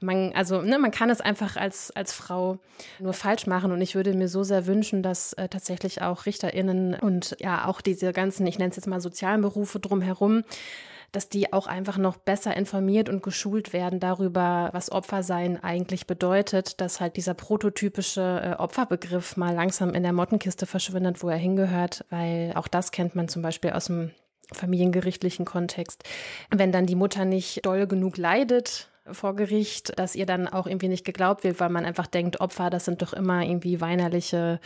Speaker 3: man, also, ne, man kann es einfach als, als Frau nur falsch machen. Und ich würde mir so sehr wünschen, dass äh, tatsächlich auch RichterInnen und ja auch diese ganzen, ich nenne es jetzt mal sozialen Berufe drumherum, dass die auch einfach noch besser informiert und geschult werden darüber, was Opfersein eigentlich bedeutet, dass halt dieser prototypische äh, Opferbegriff mal langsam in der Mottenkiste verschwindet, wo er hingehört, weil auch das kennt man zum Beispiel aus dem familiengerichtlichen Kontext. Wenn dann die Mutter nicht doll genug leidet, vor Gericht, dass ihr dann auch irgendwie nicht geglaubt wird, weil man einfach denkt, Opfer, das sind doch immer irgendwie weinerliche,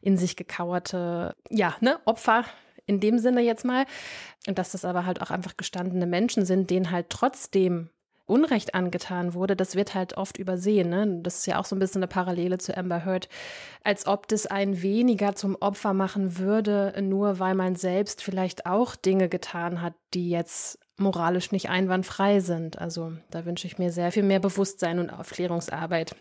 Speaker 3: in sich gekauerte, ja, ne, Opfer in dem Sinne jetzt mal. Und dass das aber halt auch einfach gestandene Menschen sind, denen halt trotzdem Unrecht angetan wurde, das wird halt oft übersehen. Ne? Das ist ja auch so ein bisschen eine Parallele zu Amber Heard, als ob das einen weniger zum Opfer machen würde, nur weil man selbst vielleicht auch Dinge getan hat, die jetzt moralisch nicht einwandfrei sind. Also da wünsche ich mir sehr viel mehr Bewusstsein und Aufklärungsarbeit.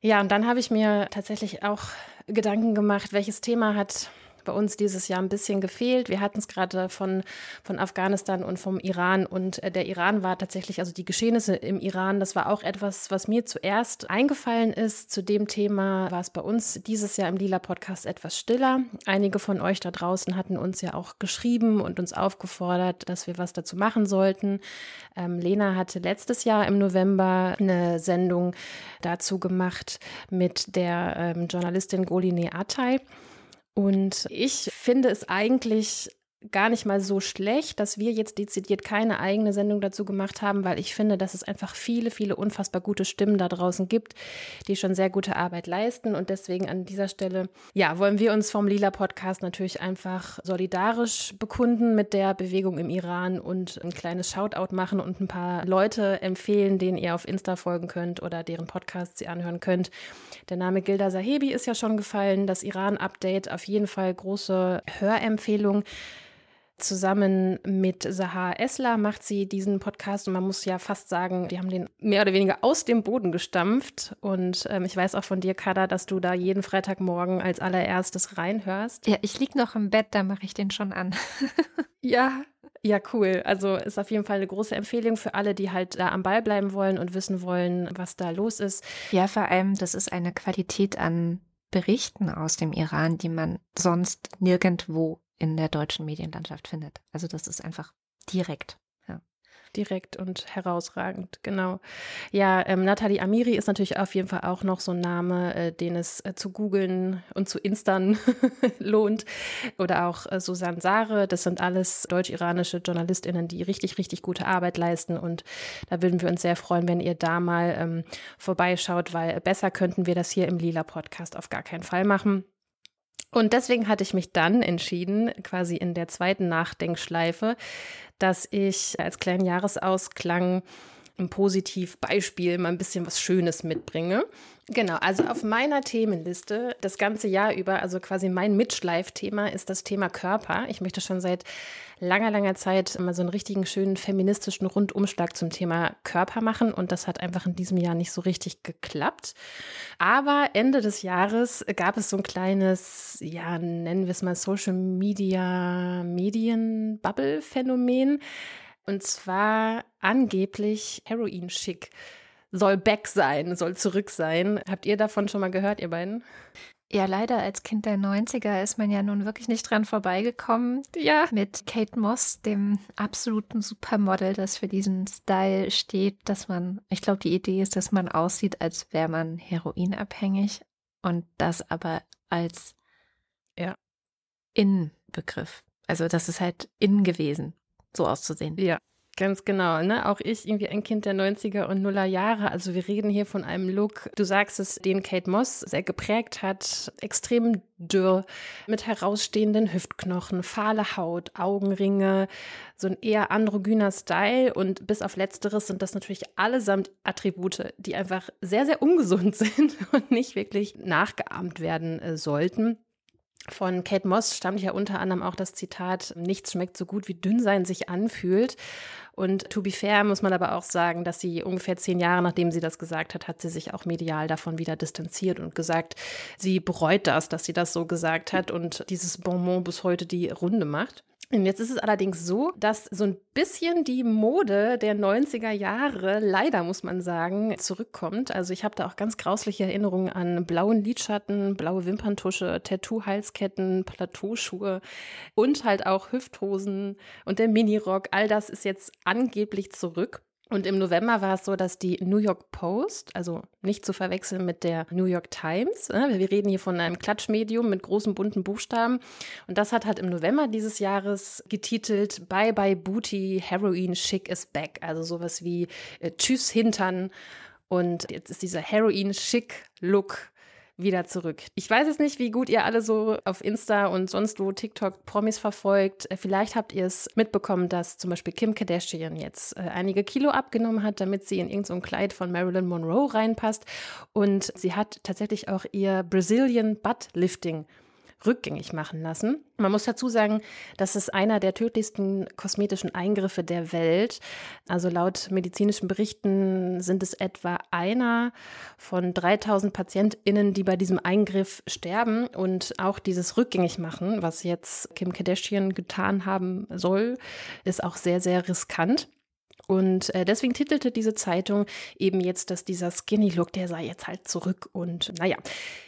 Speaker 3: Ja, und dann habe ich mir tatsächlich auch Gedanken gemacht, welches Thema hat bei uns dieses Jahr ein bisschen gefehlt. Wir hatten es gerade von, von Afghanistan und vom Iran und äh, der Iran war tatsächlich, also die Geschehnisse im Iran, das war auch etwas, was mir zuerst eingefallen ist. Zu dem Thema war es bei uns dieses Jahr im Lila Podcast etwas stiller. Einige von euch da draußen hatten uns ja auch geschrieben und uns aufgefordert, dass wir was dazu machen sollten. Ähm, Lena hatte letztes Jahr im November eine Sendung dazu gemacht mit der ähm, Journalistin Goline Atay. Und ich finde es eigentlich gar nicht mal so schlecht, dass wir jetzt dezidiert keine eigene Sendung dazu gemacht haben, weil ich finde, dass es einfach viele, viele unfassbar gute Stimmen da draußen gibt, die schon sehr gute Arbeit leisten. Und deswegen an dieser Stelle, ja, wollen wir uns vom Lila Podcast natürlich einfach solidarisch bekunden mit der Bewegung im Iran und ein kleines Shoutout machen und ein paar Leute empfehlen, denen ihr auf Insta folgen könnt oder deren Podcasts ihr anhören könnt. Der Name Gilda Sahebi ist ja schon gefallen. Das Iran-Update auf jeden Fall große Hörempfehlung. Zusammen mit Sahar Esler macht sie diesen Podcast und man muss ja fast sagen, die haben den mehr oder weniger aus dem Boden gestampft. Und ähm, ich weiß auch von dir, Kada, dass du da jeden Freitagmorgen als allererstes reinhörst.
Speaker 1: Ja, ich liege noch im Bett, da mache ich den schon an.
Speaker 3: ja, ja, cool. Also ist auf jeden Fall eine große Empfehlung für alle, die halt da am Ball bleiben wollen und wissen wollen, was da los ist.
Speaker 1: Ja, vor allem, das ist eine Qualität an Berichten aus dem Iran, die man sonst nirgendwo in der deutschen Medienlandschaft findet. Also das ist einfach direkt.
Speaker 3: Direkt und herausragend, genau. Ja, ähm, Nathalie Amiri ist natürlich auf jeden Fall auch noch so ein Name, äh, den es äh, zu googeln und zu instern lohnt. Oder auch äh, Susanne Sare, das sind alles deutsch-iranische JournalistInnen, die richtig, richtig gute Arbeit leisten. Und da würden wir uns sehr freuen, wenn ihr da mal ähm, vorbeischaut, weil besser könnten wir das hier im Lila Podcast auf gar keinen Fall machen. Und deswegen hatte ich mich dann entschieden, quasi in der zweiten Nachdenkschleife, dass ich als kleinen Jahresausklang ein Positivbeispiel mal ein bisschen was Schönes mitbringe. Genau, also auf meiner Themenliste das ganze Jahr über, also quasi mein Mitschleifthema ist das Thema Körper. Ich möchte schon seit langer, langer Zeit mal so einen richtigen schönen feministischen Rundumschlag zum Thema Körper machen und das hat einfach in diesem Jahr nicht so richtig geklappt. Aber Ende des Jahres gab es so ein kleines, ja, nennen wir es mal Social Media Medien-Bubble-Phänomen und zwar angeblich Heroin-Schick soll back sein, soll zurück sein. Habt ihr davon schon mal gehört, ihr beiden?
Speaker 1: Ja, leider als Kind der 90er ist man ja nun wirklich nicht dran vorbeigekommen. Ja. Mit Kate Moss, dem absoluten Supermodel, das für diesen Style steht, dass man, ich glaube, die Idee ist, dass man aussieht, als wäre man heroinabhängig und das aber als ja. Innenbegriff. Also das ist halt innen gewesen, so auszusehen.
Speaker 3: Ja, Ganz genau, ne? Auch ich irgendwie ein Kind der 90er und Nuller Jahre. Also wir reden hier von einem Look, du sagst es, den Kate Moss sehr geprägt hat. Extrem dürr, mit herausstehenden Hüftknochen, fahle Haut, Augenringe, so ein eher androgyner Style. Und bis auf Letzteres sind das natürlich allesamt Attribute, die einfach sehr, sehr ungesund sind und nicht wirklich nachgeahmt werden äh, sollten. Von Kate Moss stammt ja unter anderem auch das Zitat, nichts schmeckt so gut wie dünn sein sich anfühlt. Und to be fair muss man aber auch sagen, dass sie ungefähr zehn Jahre nachdem sie das gesagt hat, hat sie sich auch medial davon wieder distanziert und gesagt, sie bereut das, dass sie das so gesagt hat und dieses Bonbon bis heute die Runde macht. Und jetzt ist es allerdings so, dass so ein bisschen die Mode der 90er Jahre, leider muss man sagen, zurückkommt. Also ich habe da auch ganz grausliche Erinnerungen an blauen Lidschatten, blaue Wimperntusche, Tattoo-Halsketten, Plateauschuhe und halt auch Hüfthosen und der Minirock. All das ist jetzt angeblich zurück. Und im November war es so, dass die New York Post, also nicht zu verwechseln mit der New York Times, äh, wir reden hier von einem Klatschmedium mit großen bunten Buchstaben, und das hat halt im November dieses Jahres getitelt Bye Bye Booty, Heroin Chic is Back, also sowas wie äh, Tschüss Hintern. Und jetzt ist dieser Heroin Chic Look wieder zurück. Ich weiß es nicht, wie gut ihr alle so auf Insta und sonst wo TikTok Promis verfolgt. Äh, vielleicht habt ihr es mitbekommen, dass zum Beispiel Kim Kardashian jetzt äh, einige Kilo abgenommen hat, damit sie in irgendein so Kleid von Marilyn Monroe reinpasst. Und sie hat tatsächlich auch ihr Brazilian Butt Lifting rückgängig machen lassen. Man muss dazu sagen, das ist einer der tödlichsten kosmetischen Eingriffe der Welt. Also laut medizinischen Berichten sind es etwa einer von 3000 PatientInnen, die bei diesem Eingriff sterben. Und auch dieses rückgängig machen, was jetzt Kim Kardashian getan haben soll, ist auch sehr, sehr riskant. Und äh, deswegen titelte diese Zeitung eben jetzt, dass dieser Skinny Look, der sei jetzt halt zurück. Und naja,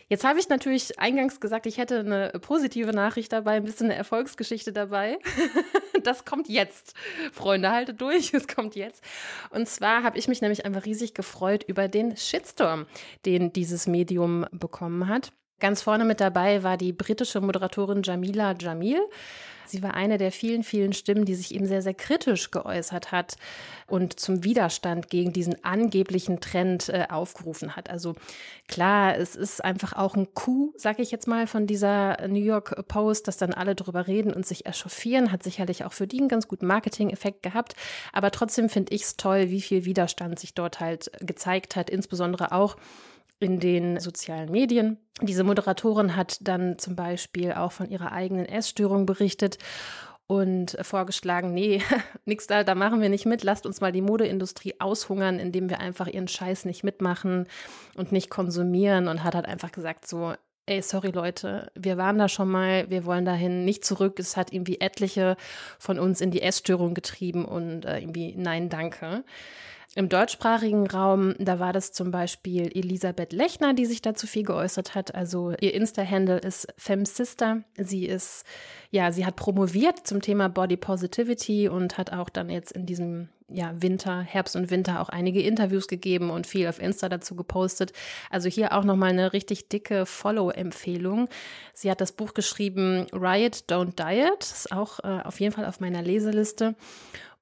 Speaker 3: jetzt habe ich natürlich eingangs gesagt, ich hätte eine positive Nachricht dabei, ein bisschen eine Erfolgsgeschichte dabei. das kommt jetzt. Freunde, haltet durch, es kommt jetzt. Und zwar habe ich mich nämlich einfach riesig gefreut über den Shitstorm, den dieses Medium bekommen hat. Ganz vorne mit dabei war die britische Moderatorin Jamila Jamil. Sie war eine der vielen, vielen Stimmen, die sich eben sehr, sehr kritisch geäußert hat und zum Widerstand gegen diesen angeblichen Trend äh, aufgerufen hat. Also klar, es ist einfach auch ein Coup, sage ich jetzt mal, von dieser New York Post, dass dann alle drüber reden und sich echauffieren, hat sicherlich auch für die einen ganz guten Marketing-Effekt gehabt. Aber trotzdem finde ich es toll, wie viel Widerstand sich dort halt gezeigt hat, insbesondere auch in den sozialen Medien. Diese Moderatorin hat dann zum Beispiel auch von ihrer eigenen Essstörung berichtet und vorgeschlagen, nee, nix da, da machen wir nicht mit, lasst uns mal die Modeindustrie aushungern, indem wir einfach ihren Scheiß nicht mitmachen und nicht konsumieren und hat halt einfach gesagt so, ey, sorry Leute, wir waren da schon mal, wir wollen dahin nicht zurück. Es hat irgendwie etliche von uns in die Essstörung getrieben und äh, irgendwie nein, danke. Im deutschsprachigen Raum, da war das zum Beispiel Elisabeth Lechner, die sich dazu viel geäußert hat. Also ihr Insta-Handle ist FemSister. Sie ist, ja, sie hat promoviert zum Thema Body Positivity und hat auch dann jetzt in diesem ja, Winter, Herbst und Winter auch einige Interviews gegeben und viel auf Insta dazu gepostet. Also hier auch nochmal eine richtig dicke Follow-Empfehlung. Sie hat das Buch geschrieben Riot, Don't Diet. Ist auch äh, auf jeden Fall auf meiner Leseliste.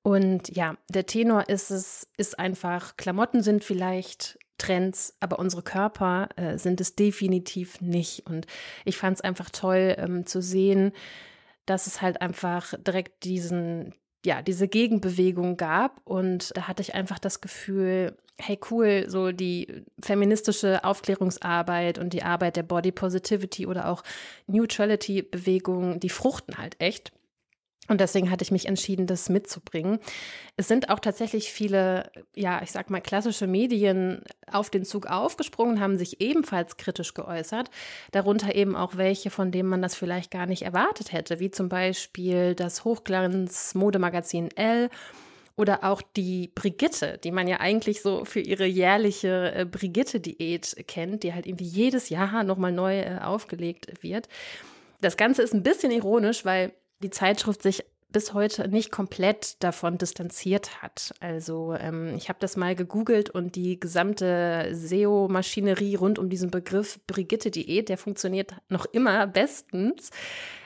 Speaker 3: Und ja, der Tenor ist es, ist einfach, Klamotten sind vielleicht Trends, aber unsere Körper äh, sind es definitiv nicht. Und ich fand es einfach toll ähm, zu sehen, dass es halt einfach direkt diesen, ja, diese Gegenbewegung gab. Und da hatte ich einfach das Gefühl, hey cool, so die feministische Aufklärungsarbeit und die Arbeit der Body Positivity oder auch Neutrality Bewegung, die fruchten halt echt. Und deswegen hatte ich mich entschieden, das mitzubringen. Es sind auch tatsächlich viele, ja, ich sag mal, klassische Medien auf den Zug aufgesprungen, haben sich ebenfalls kritisch geäußert. Darunter eben auch welche, von denen man das vielleicht gar nicht erwartet hätte, wie zum Beispiel das Hochglanz-Modemagazin L oder auch die Brigitte, die man ja eigentlich so für ihre jährliche äh, Brigitte-Diät kennt, die halt irgendwie jedes Jahr nochmal neu äh, aufgelegt wird. Das Ganze ist ein bisschen ironisch, weil die Zeitschrift sich bis heute nicht komplett davon distanziert hat. Also ähm, ich habe das mal gegoogelt und die gesamte SEO-Maschinerie rund um diesen Begriff Brigitte-Diät, der funktioniert noch immer bestens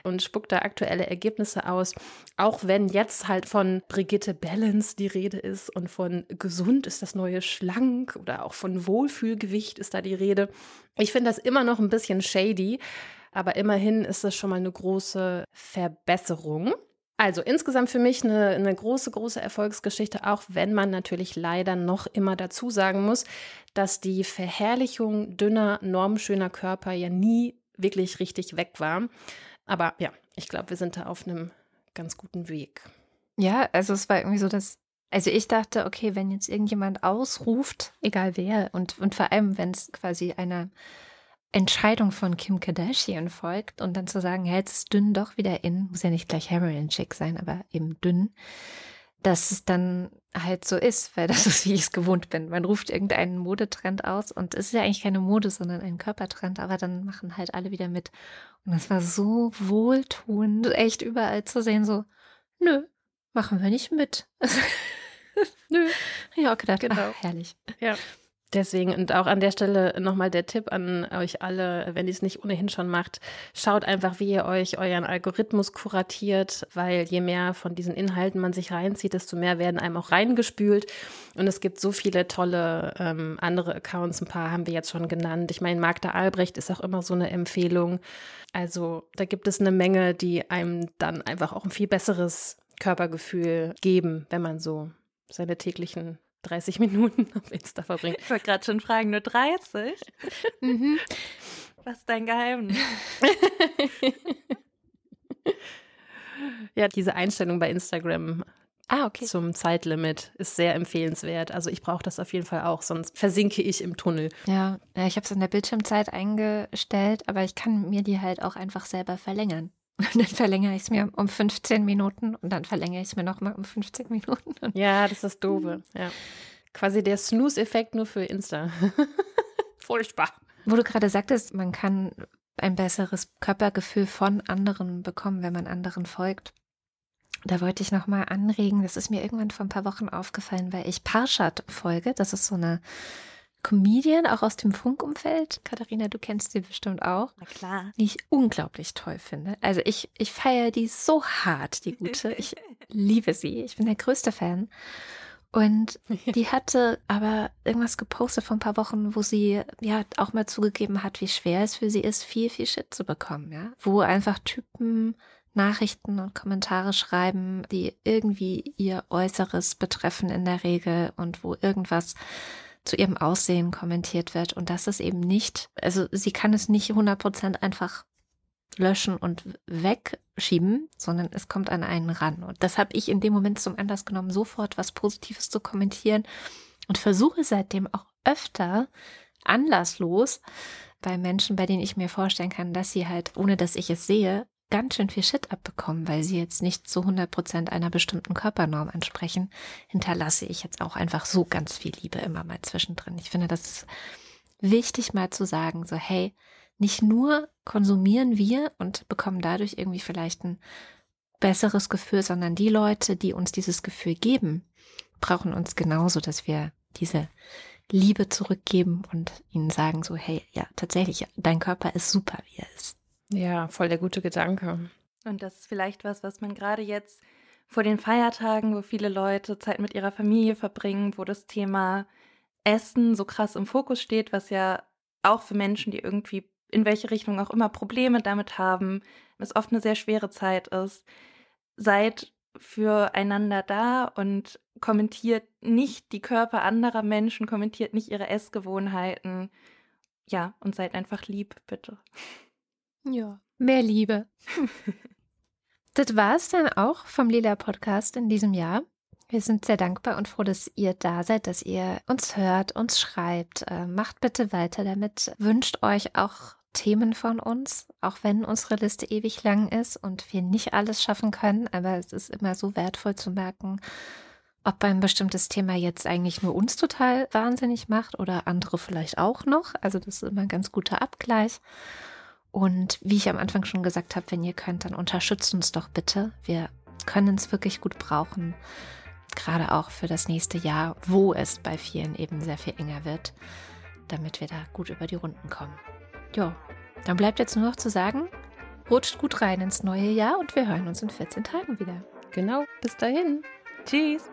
Speaker 3: und spuckt da aktuelle Ergebnisse aus. Auch wenn jetzt halt von Brigitte Balance die Rede ist und von gesund ist das neue schlank oder auch von Wohlfühlgewicht ist da die Rede. Ich finde das immer noch ein bisschen shady. Aber immerhin ist das schon mal eine große Verbesserung. Also insgesamt für mich eine, eine, große, große Erfolgsgeschichte, auch wenn man natürlich leider noch immer dazu sagen muss, dass die Verherrlichung dünner, normschöner Körper ja nie wirklich richtig weg war. Aber ja, ich glaube, wir sind da auf einem ganz guten Weg.
Speaker 1: Ja, also es war irgendwie so, dass, also ich dachte, okay, wenn jetzt irgendjemand ausruft, egal wer, und, und vor allem, wenn es quasi einer Entscheidung von Kim Kardashian folgt und dann zu sagen, ja, jetzt ist dünn doch wieder in, muss ja nicht gleich Heroin Chick sein, aber eben dünn, dass es dann halt so ist, weil das ist, wie ich es gewohnt bin. Man ruft irgendeinen Modetrend aus und es ist ja eigentlich keine Mode, sondern ein Körpertrend, aber dann machen halt alle wieder mit. Und das war so wohltuend, echt überall zu sehen, so, nö, machen wir nicht mit. nö. Ja, gedacht, genau. Ach, herrlich.
Speaker 3: Ja. Deswegen und auch an der Stelle nochmal der Tipp an euch alle, wenn ihr es nicht ohnehin schon macht, schaut einfach, wie ihr euch euren Algorithmus kuratiert, weil je mehr von diesen Inhalten man sich reinzieht, desto mehr werden einem auch reingespült. Und es gibt so viele tolle ähm, andere Accounts, ein paar haben wir jetzt schon genannt. Ich meine, Magda Albrecht ist auch immer so eine Empfehlung. Also da gibt es eine Menge, die einem dann einfach auch ein viel besseres Körpergefühl geben, wenn man so seine täglichen 30 Minuten auf Insta verbringt.
Speaker 2: Ich wollte gerade schon fragen, nur 30? mhm. Was ist dein Geheimnis?
Speaker 3: ja, diese Einstellung bei Instagram ah, okay. zum Zeitlimit ist sehr empfehlenswert. Also ich brauche das auf jeden Fall auch, sonst versinke ich im Tunnel.
Speaker 1: Ja, ich habe es in der Bildschirmzeit eingestellt, aber ich kann mir die halt auch einfach selber verlängern. Und dann verlängere ich es mir um 15 Minuten und dann verlängere ich es mir nochmal um 15 Minuten.
Speaker 3: ja, das ist Doofe. Ja. Quasi der Snooze-Effekt nur für Insta. Furchtbar.
Speaker 1: Wo du gerade sagtest, man kann ein besseres Körpergefühl von anderen bekommen, wenn man anderen folgt. Da wollte ich nochmal anregen, das ist mir irgendwann vor ein paar Wochen aufgefallen, weil ich Parshad folge. Das ist so eine Comedian, auch aus dem Funkumfeld. Katharina, du kennst sie bestimmt auch.
Speaker 2: Na klar.
Speaker 1: Die ich unglaublich toll finde. Also ich, ich feiere die so hart, die gute. Ich liebe sie. Ich bin der größte Fan. Und die hatte aber irgendwas gepostet vor ein paar Wochen, wo sie ja auch mal zugegeben hat, wie schwer es für sie ist, viel, viel Shit zu bekommen, ja. Wo einfach Typen Nachrichten und Kommentare schreiben, die irgendwie ihr Äußeres betreffen in der Regel und wo irgendwas zu ihrem Aussehen kommentiert wird und das ist eben nicht, also sie kann es nicht 100% einfach löschen und wegschieben, sondern es kommt an einen ran. Und das habe ich in dem Moment zum Anlass genommen, sofort was Positives zu kommentieren und versuche seitdem auch öfter anlasslos bei Menschen, bei denen ich mir vorstellen kann, dass sie halt, ohne dass ich es sehe, ganz schön viel Shit abbekommen, weil sie jetzt nicht zu 100 Prozent einer bestimmten Körpernorm ansprechen, hinterlasse ich jetzt auch einfach so ganz viel Liebe immer mal zwischendrin. Ich finde, das ist wichtig mal zu sagen, so hey, nicht nur konsumieren wir und bekommen dadurch irgendwie vielleicht ein besseres Gefühl, sondern die Leute, die uns dieses Gefühl geben, brauchen uns genauso, dass wir diese Liebe zurückgeben und ihnen sagen so, hey, ja, tatsächlich, dein Körper ist super, wie er ist.
Speaker 3: Ja, voll der gute Gedanke.
Speaker 2: Und das ist vielleicht was, was man gerade jetzt vor den Feiertagen, wo viele Leute Zeit mit ihrer Familie verbringen, wo das Thema Essen so krass im Fokus steht, was ja auch für Menschen, die irgendwie in welche Richtung auch immer Probleme damit haben, es oft eine sehr schwere Zeit ist. Seid füreinander da und kommentiert nicht die Körper anderer Menschen, kommentiert nicht ihre Essgewohnheiten. Ja, und seid einfach lieb, bitte.
Speaker 1: Ja, mehr Liebe. das war es dann auch vom Lila Podcast in diesem Jahr. Wir sind sehr dankbar und froh, dass ihr da seid, dass ihr uns hört, uns schreibt. Äh, macht bitte weiter damit. Wünscht euch auch Themen von uns, auch wenn unsere Liste ewig lang ist und wir nicht alles schaffen können. Aber es ist immer so wertvoll zu merken, ob ein bestimmtes Thema jetzt eigentlich nur uns total wahnsinnig macht oder andere vielleicht auch noch. Also das ist immer ein ganz guter Abgleich. Und wie ich am Anfang schon gesagt habe, wenn ihr könnt, dann unterstützt uns doch bitte. Wir können es wirklich gut brauchen. Gerade auch für das nächste Jahr, wo es bei vielen eben sehr viel enger wird, damit wir da gut über die Runden kommen. Ja, dann bleibt jetzt nur noch zu sagen, rutscht gut rein ins neue Jahr und wir hören uns in 14 Tagen wieder.
Speaker 3: Genau, bis dahin.
Speaker 2: Tschüss.